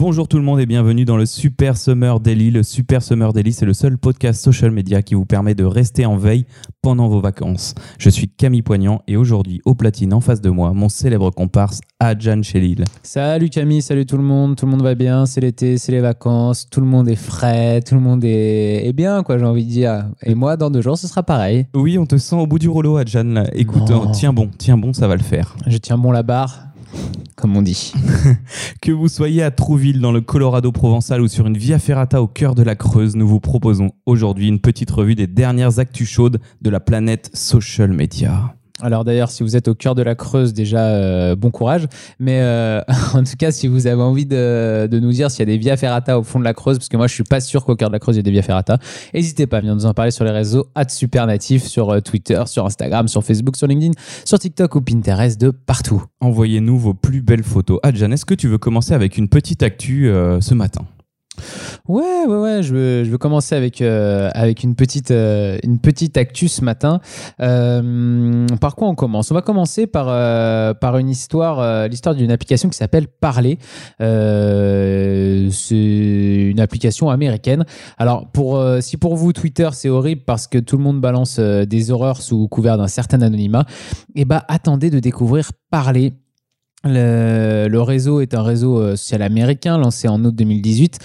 Bonjour tout le monde et bienvenue dans le Super Summer Daily. Le Super Summer Daily, c'est le seul podcast social media qui vous permet de rester en veille pendant vos vacances. Je suis Camille Poignant et aujourd'hui au platine en face de moi, mon célèbre comparse Adjan Chelil. Salut Camille, salut tout le monde, tout le monde va bien, c'est l'été, c'est les vacances, tout le monde est frais, tout le monde est, est bien quoi j'ai envie de dire. Et moi dans deux jours ce sera pareil. Oui, on te sent au bout du rouleau Adjan. Écoute, euh, tiens bon, tiens bon, ça va le faire. Je tiens bon la barre, comme on dit. Que vous soyez à Trouville dans le Colorado provençal ou sur une Via Ferrata au cœur de la Creuse, nous vous proposons aujourd'hui une petite revue des dernières actus chaudes de la planète social media. Alors d'ailleurs si vous êtes au cœur de la Creuse déjà euh, bon courage. Mais euh, en tout cas si vous avez envie de, nous dire s'il y a des via ferrata au fond de la Creuse, parce que moi je suis pas sûr qu'au cœur de la Creuse il y ait des via ferrata, n'hésitez pas à venir nous en parler sur les réseaux @supernatif sur euh, Twitter, sur Instagram, sur Facebook, sur LinkedIn, sur TikTok ou Pinterest de partout. Envoyez-nous vos plus belles photos. Adjan, est-ce que tu veux commencer avec une petite actu ce matin? Ouais, ouais, ouais. Je veux, je commencer avec, euh, avec une, petite, euh, une ce matin. Euh, par quoi on commence? On va commencer par, euh, par une histoire, l'histoire d'une application qui s'appelle Parler. C'est une application américaine. Alors, si pour vous, Twitter, c'est horrible parce que tout le monde balance des horreurs sous couvert d'un certain anonymat, ben, attendez de découvrir Parler. Le, réseau est un réseau euh, social américain lancé en août 2018.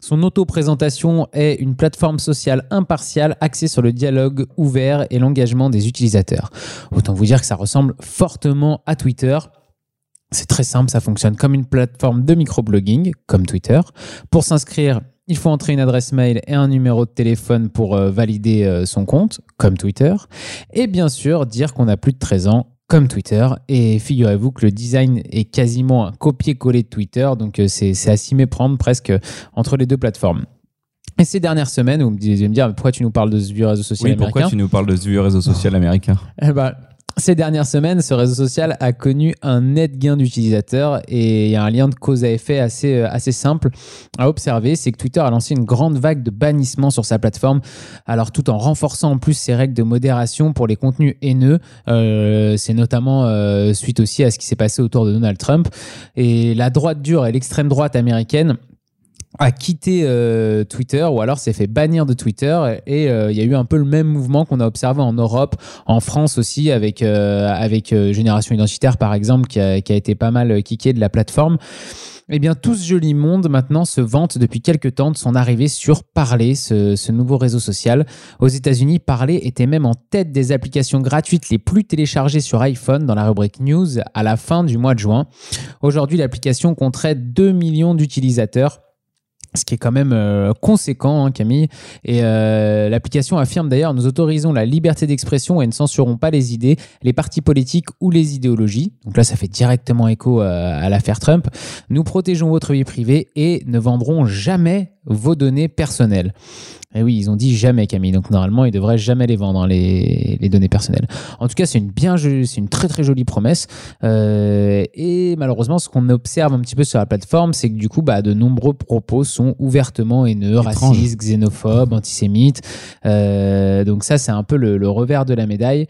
Son auto-présentation est une plateforme sociale impartiale axée sur le dialogue ouvert et l'engagement des utilisateurs. Autant vous dire que ça ressemble fortement à Twitter. C'est très simple, ça fonctionne comme une plateforme de microblogging, comme Twitter. Pour s'inscrire, il faut entrer une adresse mail et un numéro de téléphone pour euh, valider euh, son compte, comme Twitter. Et bien sûr, dire qu'on a plus de 13 ans, comme Twitter. Et figurez-vous que le design est quasiment un copier-coller de Twitter, donc euh, c'est à s'y méprendre presque euh, entre les deux plateformes. Et ces dernières semaines, vous me allez me dire, pourquoi tu nous parles de ce vieux réseau social Oui, américain pourquoi tu nous parles de ce vieux réseau social américain? Eh ben, ces dernières semaines, ce réseau social a connu un net gain d'utilisateurs et il y a un lien de cause à effet assez, euh, assez simple à observer, c'est que Twitter a lancé une grande vague de bannissements sur sa plateforme, alors tout en renforçant en plus ses règles de modération pour les contenus haineux. Euh, c'est notamment euh, suite aussi à ce qui s'est passé autour de Donald Trump. Et la droite dure et l'extrême droite américaine a quitté euh, Twitter ou alors s'est fait bannir de Twitter et euh, il y a eu un peu le même mouvement qu'on a observé en Europe, en France aussi avec, euh, avec Génération Identitaire par exemple qui a, qui a été pas mal kické de la plateforme. Eh bien, tout ce joli monde maintenant se vante depuis quelques temps de son arrivée sur Parler, ce, ce nouveau réseau social. Aux États-Unis, Parler était même en tête des applications gratuites les plus téléchargées sur iPhone dans la rubrique News à la fin du mois de juin. Aujourd'hui, l'application compterait 2 millions d'utilisateurs ce qui est quand même euh, conséquent, hein, Camille. Et euh, l'application affirme d'ailleurs nous autorisons la liberté d'expression et ne censurons pas les idées, les partis politiques ou les idéologies. Donc là, ça fait directement écho euh, à l'affaire Trump. Nous protégeons votre vie privée et ne vendrons jamais vos données personnelles. Et oui, ils ont dit jamais, Camille. Donc normalement, ils devraient jamais les vendre, hein, les, les données personnelles. En tout cas, c'est une bien, c'est une très très jolie promesse. Euh, et malheureusement, ce qu'on observe un petit peu sur la plateforme, c'est que du coup, bah, de nombreux propos sont ouvertement haineux, Étrange. racistes, xénophobes, antisémites. Euh, donc ça, c'est un peu le, le revers de la médaille.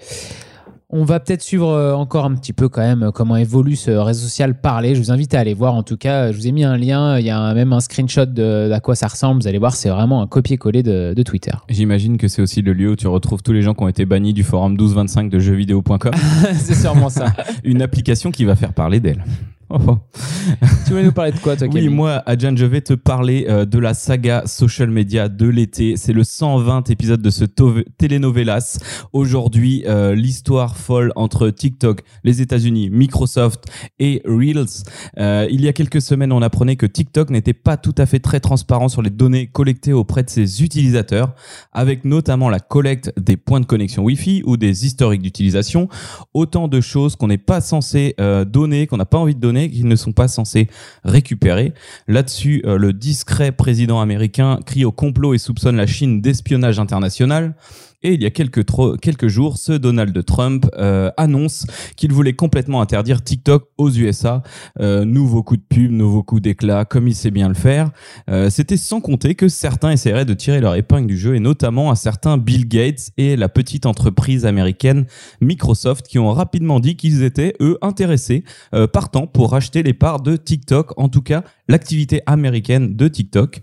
On va peut-être suivre euh, encore un petit peu quand même euh, comment évolue ce réseau social Parler. Je vous invite à aller voir. En tout cas, je vous ai mis un lien. Il y a même un screenshot de, d'à quoi ça ressemble. Vous allez voir, c'est vraiment un copier-coller de, de Twitter. J'imagine que c'est aussi le lieu où tu retrouves tous les gens qui ont été bannis du forum 1225 de jeuxvideo.com, c'est sûrement ça. une application qui va faire parler d'elle. Tu voulais nous parler de quoi, toi, Oui, moi, Adjan, je vais te parler euh, de la saga social media de l'été. C'est le 120 épisode de ce telenovelas. Aujourd'hui, euh, l'histoire folle entre TikTok, les États-Unis, Microsoft et Reels. Euh, il y a quelques semaines, on apprenait que TikTok n'était pas tout à fait très transparent sur les données collectées auprès de ses utilisateurs, avec notamment la collecte des points de connexion Wi-Fi ou des historiques d'utilisation. Autant de choses qu'on n'est pas censé donner, qu'on n'a pas envie de qu'ils ne sont pas censés récupérer. Là-dessus, euh, le discret président américain crie au complot et soupçonne la Chine d'espionnage international. Et il y a quelques, jours, ce Donald Trump euh, annonce qu'il voulait complètement interdire TikTok aux USA. Euh, nouveau coup de pub, nouveau coup d'éclat, comme il sait bien le faire. Euh, c'était sans compter que certains essaieraient de tirer leur épingle du jeu, et notamment un certain Bill Gates et la petite entreprise américaine Microsoft, qui ont rapidement dit qu'ils étaient, eux, intéressés, partant pour racheter les parts de TikTok, en tout cas l'activité américaine de TikTok.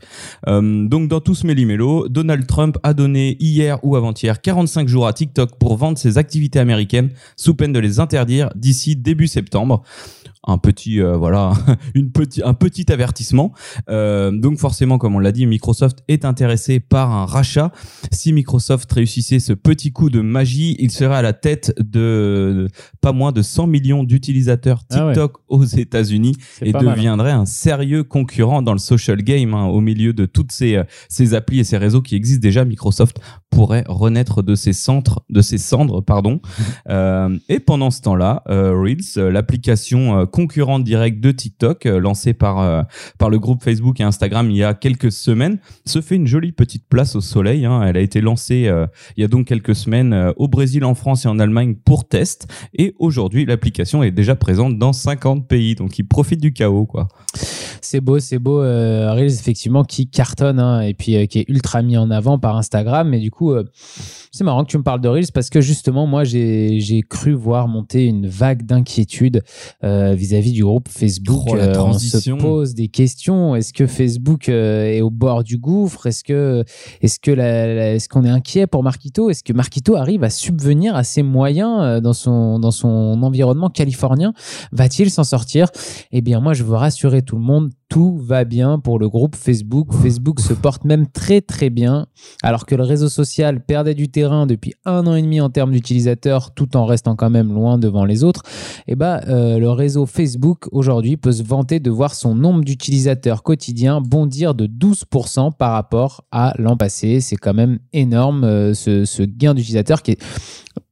donc dans tout ce méli-mélo, Donald Trump a donné hier ou avant-hier 45 jours à TikTok pour vendre ses activités américaines sous peine de les interdire d'ici début septembre un petit euh, voilà une petit un petit avertissement. Euh, donc forcément comme on l'a dit Microsoft est intéressé par un rachat. Si Microsoft réussissait ce petit coup de magie il serait à la tête de, pas moins de 100 millions d'utilisateurs ah TikTok aux États-Unis et deviendrait un sérieux concurrent dans le social game hein, au milieu de toutes ces euh, ces applis et ces réseaux qui existent déjà. Microsoft pourrait renaître de ses centres de ses cendres pardon. Et pendant ce temps-là Reels l'application concurrente directe de TikTok, euh, lancée par, euh, par le groupe Facebook et Instagram il y a quelques semaines, se fait une jolie petite place au soleil. Hein. Elle a été lancée euh, il y a donc quelques semaines au Brésil, en France et en Allemagne pour test. Et aujourd'hui, l'application est déjà présente dans 50 pays. Donc, il profite du chaos, quoi. C'est beau, c'est beau. Reels, effectivement, qui cartonne hein, et puis qui est ultra mis en avant par Instagram. Mais du coup, c'est marrant que tu me parles de Reels parce que justement, moi, j'ai cru voir monter une vague d'inquiétude vis-à-vis du groupe Facebook. Oh, euh, on se pose des questions. Est-ce que Facebook euh, est au bord du gouffre? Est-ce que est-ce que est-ce qu'on est inquiet pour Marquito? Est-ce que Marquito arrive à subvenir à ses moyens euh, dans son dans son environnement californien? Va-t-il s'en sortir? Eh bien, moi, je veux rassurer tout le monde tout va bien pour le groupe Facebook. Facebook se porte même très très bien, alors que le réseau social perdait du terrain depuis un an et demi en termes d'utilisateurs, tout en restant quand même loin devant les autres. Eh ben, le réseau Facebook aujourd'hui peut se vanter de voir son nombre d'utilisateurs quotidiens bondir de 12% par rapport à l'an passé. C'est quand même énorme euh, ce, gain d'utilisateurs qui est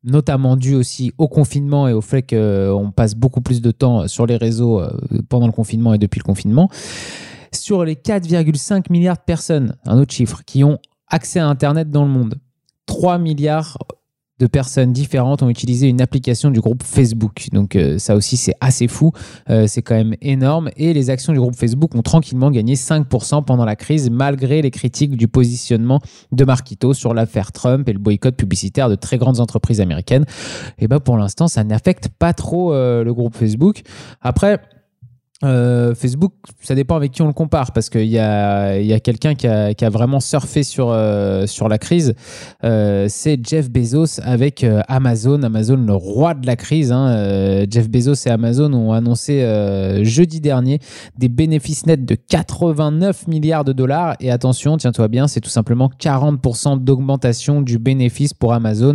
notamment dû aussi au confinement et au fait qu'on passe beaucoup plus de temps sur les réseaux euh, pendant le confinement et depuis le confinement. Sur les 4,5 milliards de personnes, un autre chiffre, qui ont accès à Internet dans le monde, 3 milliards de personnes différentes ont utilisé une application du groupe Facebook. Donc euh, ça aussi c'est assez fou, euh, c'est quand même énorme. Et les actions du groupe Facebook ont tranquillement gagné 5% pendant la crise, malgré les critiques du positionnement de Marquito sur l'affaire Trump et le boycott publicitaire de très grandes entreprises américaines. Et ben pour l'instant ça n'affecte pas trop euh, le groupe Facebook. Après euh, Facebook, ça dépend avec qui on le compare, parce qu'il y a, y a quelqu'un qui a, qui a, vraiment surfé sur, euh, sur la crise. Euh, c'est Jeff Bezos avec Amazon. Amazon, le roi de la crise. Hein. Jeff Bezos et Amazon ont annoncé jeudi dernier des bénéfices nets de 89 milliards de dollars. Et attention, tiens-toi bien, c'est tout simplement 40% d'augmentation du bénéfice pour Amazon.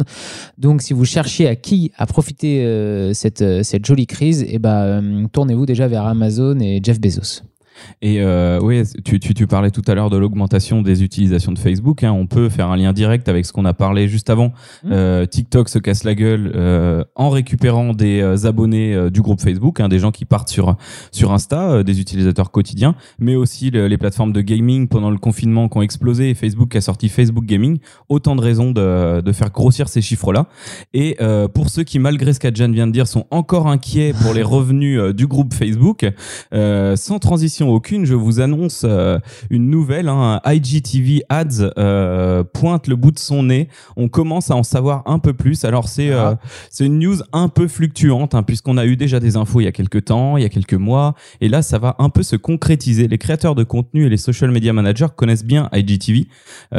Donc, si vous cherchez à qui a profité cette, cette jolie crise, eh ben, tournez-vous déjà vers Amazon et Jeff Bezos. Et euh, oui, tu, tu, tu, parlais tout à l'heure de l'augmentation des utilisations de Facebook. Hein. On peut faire un lien direct avec ce qu'on a parlé juste avant. Mmh. Euh, TikTok se casse la gueule euh, en récupérant des abonnés du groupe Facebook, hein, des gens qui partent sur sur Insta, des utilisateurs quotidiens, mais aussi les plateformes de gaming pendant le confinement qui ont explosé. Et Facebook a sorti Facebook Gaming. Autant de raisons de, de faire grossir ces chiffres-là. Et pour ceux qui, malgré ce qu'Adjan vient de dire, sont encore inquiets pour les revenus du groupe Facebook, sans transition aucune, je vous annonce euh, une nouvelle. Hein, IGTV Ads euh, pointe le bout de son nez. On commence à en savoir un peu plus. Alors c'est euh, ah. c'est une news un peu fluctuante hein, puisqu'on a eu déjà des infos il y a quelques temps, il y a quelques mois, et là ça va un peu se concrétiser. Les créateurs de contenu et les social media managers connaissent bien IGTV.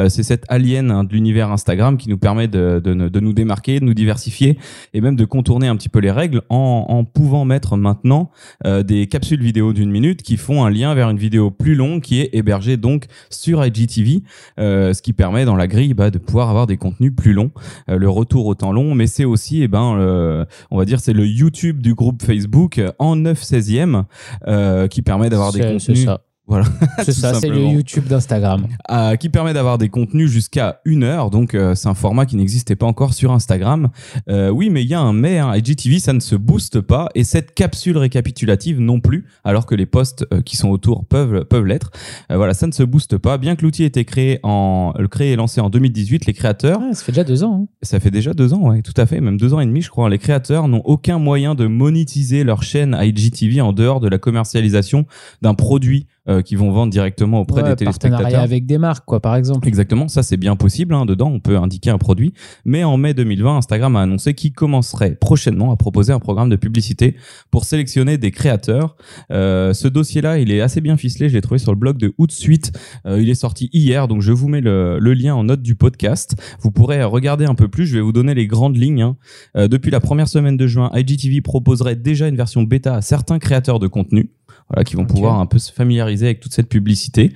c'est cette alien hein, de l'univers Instagram qui nous permet de, de, de, nous démarquer, de nous diversifier et même de contourner un petit peu les règles en, en pouvant mettre maintenant des capsules vidéo d'une minute qui font un lien vers une vidéo plus longue qui est hébergée donc sur IGTV, euh, ce qui permet dans la grille bah, de pouvoir avoir des contenus plus longs, euh, le retour au temps long, mais c'est aussi, eh ben, on va dire, c'est le YouTube du groupe Facebook en 9 16e euh, qui permet d'avoir des contenus Voilà. C'est ça, c'est le. YouTube d'Instagram. Euh, qui permet d'avoir des contenus jusqu'à une heure. Donc, euh, c'est un format qui n'existait pas encore sur Instagram. Euh, oui, mais il y a un mais. Hein. IGTV, ça ne se booste pas. Et cette capsule récapitulative non plus, alors que les posts qui sont autour peuvent, peuvent l'être. Voilà, ça ne se booste pas. Bien que l'outil ait été créé, en, créé et lancé en 2018, les créateurs Ah, ça fait déjà deux ans. hein. ça fait déjà deux ans, ouais, tout à fait, même deux ans et demi, je crois. Les créateurs n'ont aucun moyen de monétiser leur chaîne IGTV en dehors de la commercialisation d'un produit euh, qu'ils vont vendre directement auprès Ouais, des partenariat téléspectateurs. avec des marques, quoi, par exemple. Exactement, ça c'est bien possible. hein. Dedans, on peut indiquer un produit. Mais en mai 2020, Instagram a annoncé qu'il commencerait prochainement à proposer un programme de publicité pour sélectionner des créateurs. Euh, ce dossier-là, il est assez bien ficelé. Je l'ai trouvé sur le blog de Outsuite. Euh, il est sorti hier, donc je vous mets le, le lien en note du podcast. Vous pourrez regarder un peu plus. Je vais vous donner les grandes lignes. hein. Euh, depuis la première semaine de juin, IGTV proposerait déjà une version bêta à certains créateurs de contenu. Voilà, qui vont pouvoir un peu se familiariser avec toute cette publicité.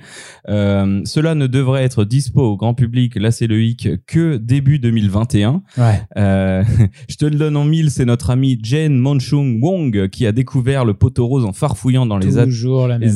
Euh, cela ne devrait être dispo au grand public, là c'est le hic, que début 2021. Ouais. Euh, je te le donne en mille, c'est notre ami Jen Monchung Wong qui a découvert le poteau rose en farfouillant dans les,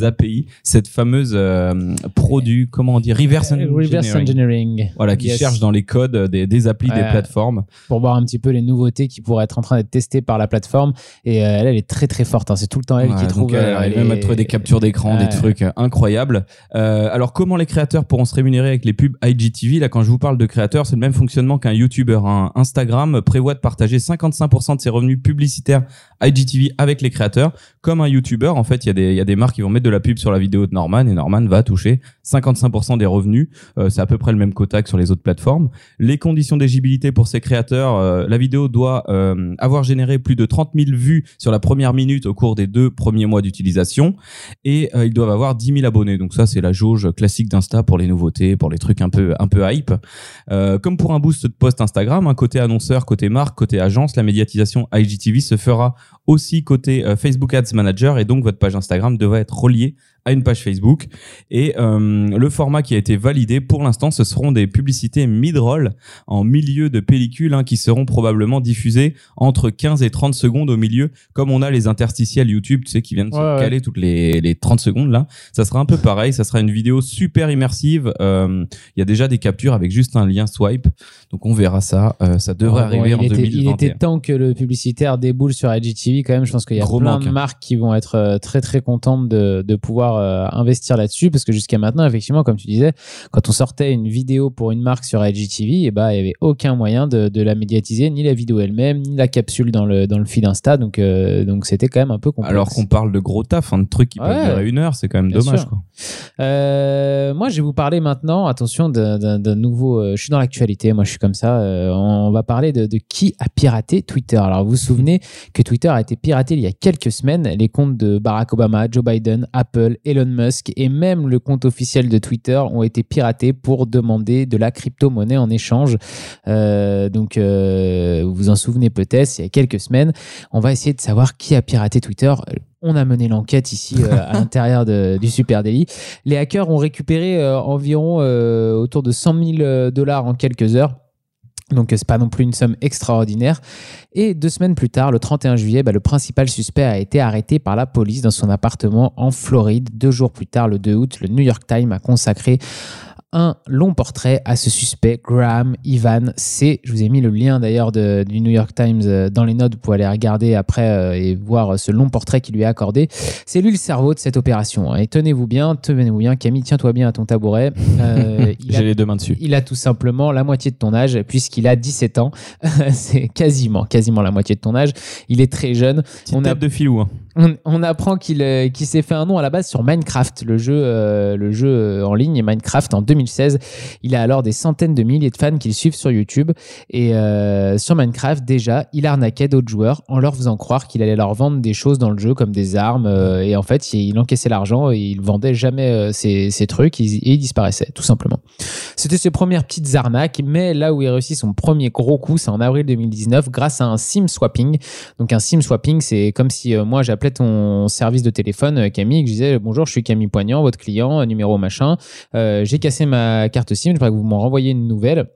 API, cette fameuse euh, produit, comment on dit, reverse Euh, Reverse engineering. engineering. Voilà, qui Yes. cherche dans les codes des, des applis des plateformes. Pour voir un petit peu les nouveautés qui pourraient être en train d'être testées par la plateforme. Et elle, elle est très très forte. hein. C'est tout le temps elle qui trouve. elle les- même à trouver des captures d'écran, Ouais. des trucs euh, incroyables. Euh, alors comment les créateurs pourront se rémunérer avec les pubs IGTV Là, quand je vous parle de créateurs, c'est le même fonctionnement qu'un YouTuber. hein. Instagram prévoit de partager 55% de ses revenus publicitaires IGTV avec les créateurs. Comme un YouTuber, en fait, il y, a des- il y a des marques qui vont mettre de la pub sur la vidéo de Norman et Norman va toucher 55% des revenus. Euh, c'est à peu près le même quota que sur les autres plateformes. Les conditions d'éligibilité pour ces créateurs, euh, la vidéo doit avoir généré plus de 30 000 vues sur la première minute au cours des deux premiers mois d'utilisation et euh, ils doivent avoir 10 000 abonnés. Donc ça, c'est la jauge classique d'Insta pour les nouveautés, pour les trucs un peu un peu hype. Euh, comme pour un boost de post Instagram, un côté annonceur, côté marque, côté agence, la médiatisation IGTV se fera aussi côté euh, Facebook Ads Manager et donc votre page Instagram devrait être reliée à une page Facebook. Et euh, le format qui a été validé pour l'instant, ce seront des publicités mid-roll en milieu de pellicule hein, qui seront probablement diffusées entre 15 et 30 secondes au milieu, comme on a les interstitiels YouTube, tu sais, qui viennent Ouais, se ouais. caler toutes les, les 30 secondes là. Ça sera un peu pareil, ça sera une vidéo super immersive. Euh, Il y a déjà des captures avec juste un lien swipe, donc on verra ça. Euh, ça devrait bon, arriver en était, 2021. Il était temps que le publicitaire déboule sur IGTV quand même. Je pense qu'il y a Gros plein manque, de marques qui vont être euh, très très contentes de, de pouvoir euh, investir là-dessus parce que jusqu'à maintenant, effectivement, comme tu disais, quand on sortait une vidéo pour une marque sur IGTV, et ben il y avait aucun moyen de, de la médiatiser, ni la vidéo elle-même, ni la capsule dans le dans le feed Insta. Donc euh, donc c'était quand même un peu complexe. Alors qu'on parle de gros taf, hein, de trucs qui Ouais. peuvent durer une heure, c'est quand même dommage. Quoi. Euh, moi, je vais vous parler maintenant, attention, d'un- nouveau. je suis dans l'actualité, moi, je suis comme ça. on va parler de, de qui a piraté Twitter. Alors, vous vous souvenez que Twitter a été piraté il y a quelques semaines. Les comptes de Barack Obama, Joe Biden, Apple, Elon Musk et même le compte officiel de Twitter ont été piratés pour demander de la crypto-monnaie en échange. Euh, donc, euh, vous vous en souvenez peut-être, il y a quelques semaines. On va essayer de savoir qui a piraté Twitter. On a mené l'enquête ici euh, à l'intérieur du Super Daily. Les hackers ont récupéré environ autour de 100 000 dollars en quelques heures. Donc, euh, c'est pas non plus une somme extraordinaire. Et deux semaines plus tard, le 31 juillet, bah, le principal suspect a été arrêté par la police dans son appartement en Floride. Deux jours plus tard, le 2 août, le New York Times a consacré un long portrait à ce suspect, Graham Ivan C. Je vous ai mis le lien d'ailleurs du New York Times euh, dans les notes. Vous pouvez aller regarder après euh, et voir ce long portrait qui lui est accordé. C'est lui le cerveau de cette opération. hein. Et tenez-vous bien, tenez-vous bien, Camille, tiens-toi bien à ton tabouret. Euh, J'ai les deux mains dessus. il a tout simplement la moitié de ton âge, puisqu'il a 17 ans. C'est quasiment, quasiment la moitié de ton âge. Il est très jeune. Petite on a- de filou. hein. On, apprend qu'il euh, qu'il s'est fait un nom à la base sur Minecraft, le jeu, euh, euh, en ligne Minecraft en 2016. Il a alors des centaines de milliers de fans qui le suivent sur YouTube. Et sur Minecraft, déjà, il arnaquait d'autres joueurs en leur faisant croire qu'il allait leur vendre des choses dans le jeu, comme des armes. et en fait, il encaissait l'argent et il vendait jamais ces, ces trucs il- et il disparaissait, tout simplement. C'était ses premières petites arnaques, mais là où il réussit son premier gros coup, c'est en avril 2019 grâce à un SIM swapping. Donc un SIM swapping, c'est comme si moi j'appelais ton service de téléphone euh, Camille, que je disais bonjour, je suis Camille Poignant, votre client, euh, numéro machin. Euh, J'ai cassé ma carte SIM, je voudrais que vous m'en renvoyez une nouvelle.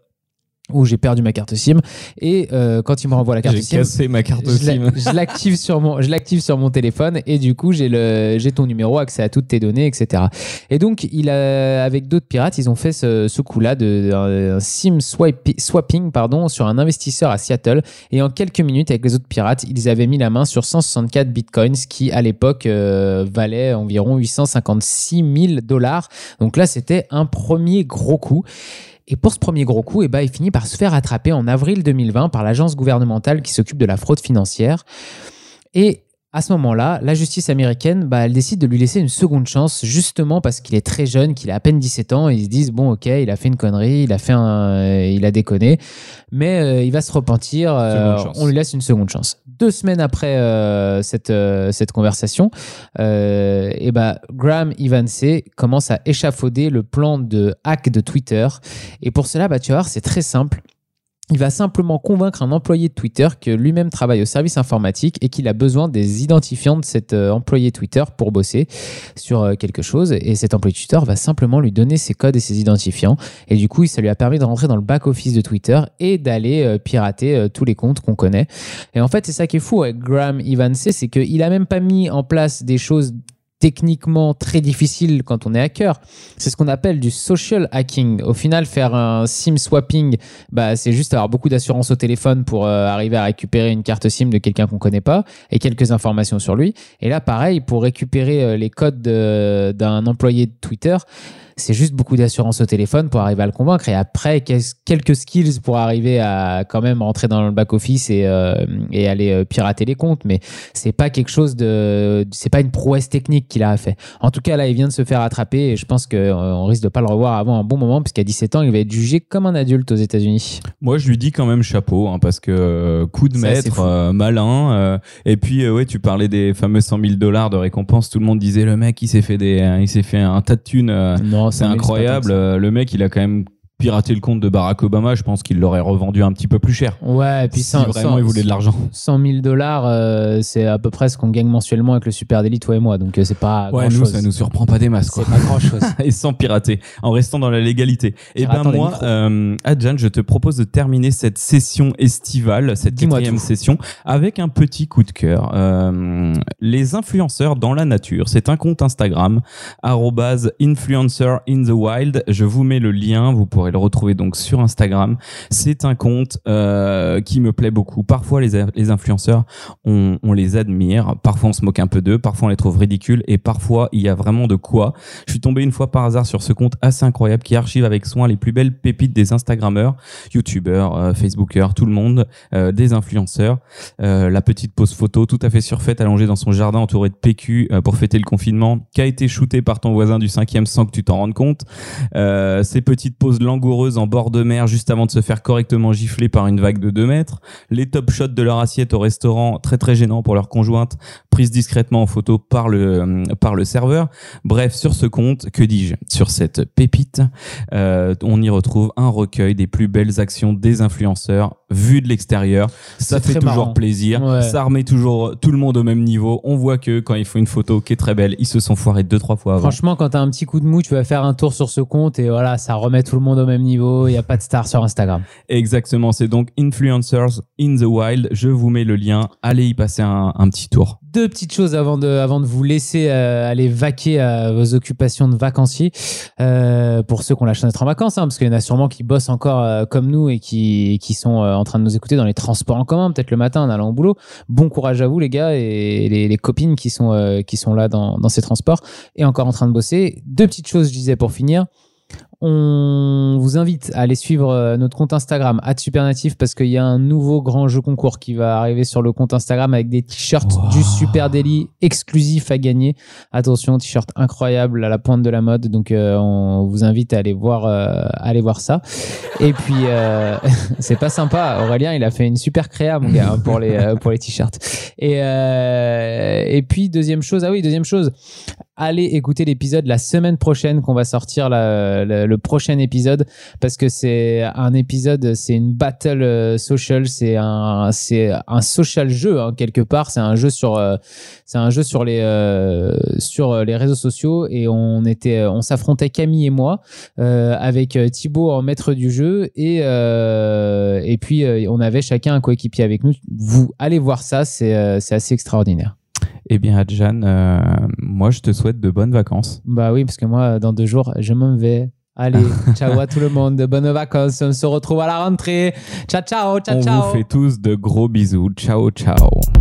Où j'ai perdu ma carte SIM. Et euh, quand il me renvoie la carte J'ai SIM cassé ma carte SIM. je l'active sur mon je l'active sur mon téléphone et du coup j'ai le j'ai ton numéro accès à toutes tes données etc et donc il a avec d'autres pirates ils ont fait ce, ce coup là de un, un sim swipe- swapping pardon sur un investisseur à Seattle. Et en quelques minutes avec les autres pirates ils avaient mis la main sur 164 bitcoins qui à l'époque euh, valaient environ 856 000 dollars. Donc là c'était un premier gros coup et pour ce premier gros coup, eh ben, il finit par se faire attraper en avril 2020 par l'agence gouvernementale qui s'occupe de la fraude financière. Et à ce moment-là, la justice américaine, bah, elle décide de lui laisser une seconde chance, justement parce qu'il est très jeune, qu'il a à peine 17 ans, et ils se disent, bon, ok, il a fait une connerie, il a, fait un, euh, il a déconné, mais euh, il va se repentir, euh, on lui laisse une seconde chance. Deux semaines après euh, cette, cette conversation, et bah, Graham Evansey commence à échafauder le plan de hack de Twitter. Et pour cela, bah, tu vas voir, c'est très simple. Il va simplement convaincre un employé de Twitter que lui-même travaille au service informatique et qu'il a besoin des identifiants de cet euh, employé Twitter pour bosser sur euh, quelque chose. Et cet employé Twitter va simplement lui donner ses codes et ses identifiants. Et du coup, ça lui a permis de rentrer dans le back-office de Twitter et d'aller euh, pirater tous les comptes qu'on connaît. Et en fait, c'est ça qui est fou avec Graham Evansey, c'est qu'il a même pas mis en place des choses techniquement très difficiles quand on est hacker. C'est ce qu'on appelle du social hacking. Au final, faire un SIM swapping, bah, c'est juste avoir beaucoup d'assurance au téléphone pour euh, arriver à récupérer une carte SIM de quelqu'un qu'on connaît pas et quelques informations sur lui. Et là, pareil, pour récupérer euh, les codes de- d'un employé de Twitter, c'est juste beaucoup d'assurance au téléphone pour arriver à le convaincre et après quelques skills pour arriver à quand même rentrer dans le back office et, euh, et aller euh, pirater les comptes mais c'est pas quelque chose de c'est pas une prouesse technique qu'il a fait en tout cas là il vient de se faire attraper et je pense qu'on risque de pas le revoir avant un bon moment puisqu'à 17 ans il va être jugé comme un adulte aux États-Unis Moi, je lui dis quand même chapeau, hein, parce que euh, coup de maître, euh, malin. euh, et puis, euh, ouais, tu parlais des fameux 100 000 dollars de récompense. Tout le monde disait le mec, il s'est fait des, euh, il s'est fait un tas de thunes. euh, non c'est incroyable. euh, Le mec, il a quand même piraté le compte de Barack Obama. Je pense qu'il l'aurait revendu un petit peu plus cher. ouais et puis si vraiment il voulait de l'argent. 100 000 dollars, euh, c'est à peu près ce qu'on gagne mensuellement avec le Super Daily, toi et moi. Donc, euh, c'est pas Ouais, grand nous, chose. ça nous surprend pas des masses, quoi. C'est pas grand chose. et sans pirater, en restant dans la légalité. Et ben Piratant les moi, euh, Adjan, je te propose de terminer cette session estivale, cette quatrième session, avec un petit coup de cœur. Euh, les influenceurs dans la nature, c'est un compte Instagram, influencer in the wild. Je vous mets le lien, vous pourrez le retrouver donc sur Instagram. C'est un compte euh, qui me plaît beaucoup. Parfois, les, influenceurs, on, les admire, parfois on se moque un peu d'eux, parfois on les trouve ridicules, et parfois il y a vraiment de quoi. Je suis tombé une fois par hasard sur ce compte assez incroyable qui archive avec soin les plus belles pépites des Instagrammeurs, YouTubeurs, euh, Facebookers, tout le monde, euh, des influenceurs. Euh, la petite pose photo tout à fait surfaite allongée dans son jardin entourée de PQ pour fêter le confinement, qui a été shootée par ton voisin du cinquième sans que tu t'en rendes compte. Ces petites poses langoureuses en bord de mer juste avant de se faire correctement gifler par une vague de 2 mètres. Les top shots de leur assiette au restaurant, très très gênant pour leur conjointe, prise discrètement en photo par le, euh, par le serveur. Bref, sur ce compte, que dis-je Sur cette pépite, euh, on y retrouve un recueil des plus belles actions des influenceurs vues de l'extérieur. Ça fait toujours marrant. plaisir. Ouais. Ça remet toujours tout le monde au même niveau. On voit que quand ils font une photo qui est très belle, ils se sont foirés deux trois fois avant. Franchement, quand t'as un petit coup de mou, tu vas faire un tour sur ce compte et voilà, ça remet tout le monde au même niveau. Il n'y a pas de star sur Instagram. Exactement, c'est donc Influencers in the Wild. Je vous mets le lien. Allez y passer un, un petit tour. Deux petites choses avant de, avant de vous laisser euh, aller vaquer à vos occupations de vacanciers. Euh, pour ceux qui ont la chance d'être en vacances, hein, parce qu'il y en a sûrement qui bossent encore euh, comme nous et qui, qui sont en train de nous écouter dans les transports en commun, peut-être le matin en allant au boulot. Bon courage à vous, les gars, et les, les copines qui sont, qui sont là dans, dans ces transports et encore en train de bosser. Deux petites choses, je disais, pour finir. On vous invite à aller suivre euh, notre compte Instagram @supernatif parce qu'il y a un nouveau grand jeu concours qui va arriver sur le compte Instagram avec des t-shirts Wow. du Super Daily exclusifs à gagner. Attention, t-shirt incroyable à la pointe de la mode. Donc euh, on vous invite à aller voir euh, à aller voir ça. Et puis euh, c'est pas sympa. Aurélien, il a fait une super créa mon gars hein, pour les pour les t-shirts. Et et puis deuxième chose, ah oui, deuxième chose, allez écouter l'épisode la semaine prochaine qu'on va sortir la- le, le prochain épisode parce que c'est un épisode, c'est une battle euh, social, c'est un, c'est un social jeu hein, quelque part. C'est un jeu sur, euh, c'est un jeu sur les, euh, sur les réseaux sociaux et on était, on s'affrontait Camille et moi euh, avec Thibaut en maître du jeu et et puis on avait chacun un coéquipier avec nous. Vous allez voir ça, c'est c'est assez extraordinaire. Eh bien, Adjan, euh, moi, je te souhaite de bonnes vacances. Bah oui, parce que moi, dans deux jours, je m'en vais. Allez, ciao à tout le monde, bonnes vacances. On se retrouve à la rentrée. Ciao, ciao, ciao, On ciao. vous fait tous de gros bisous. Ciao, ciao.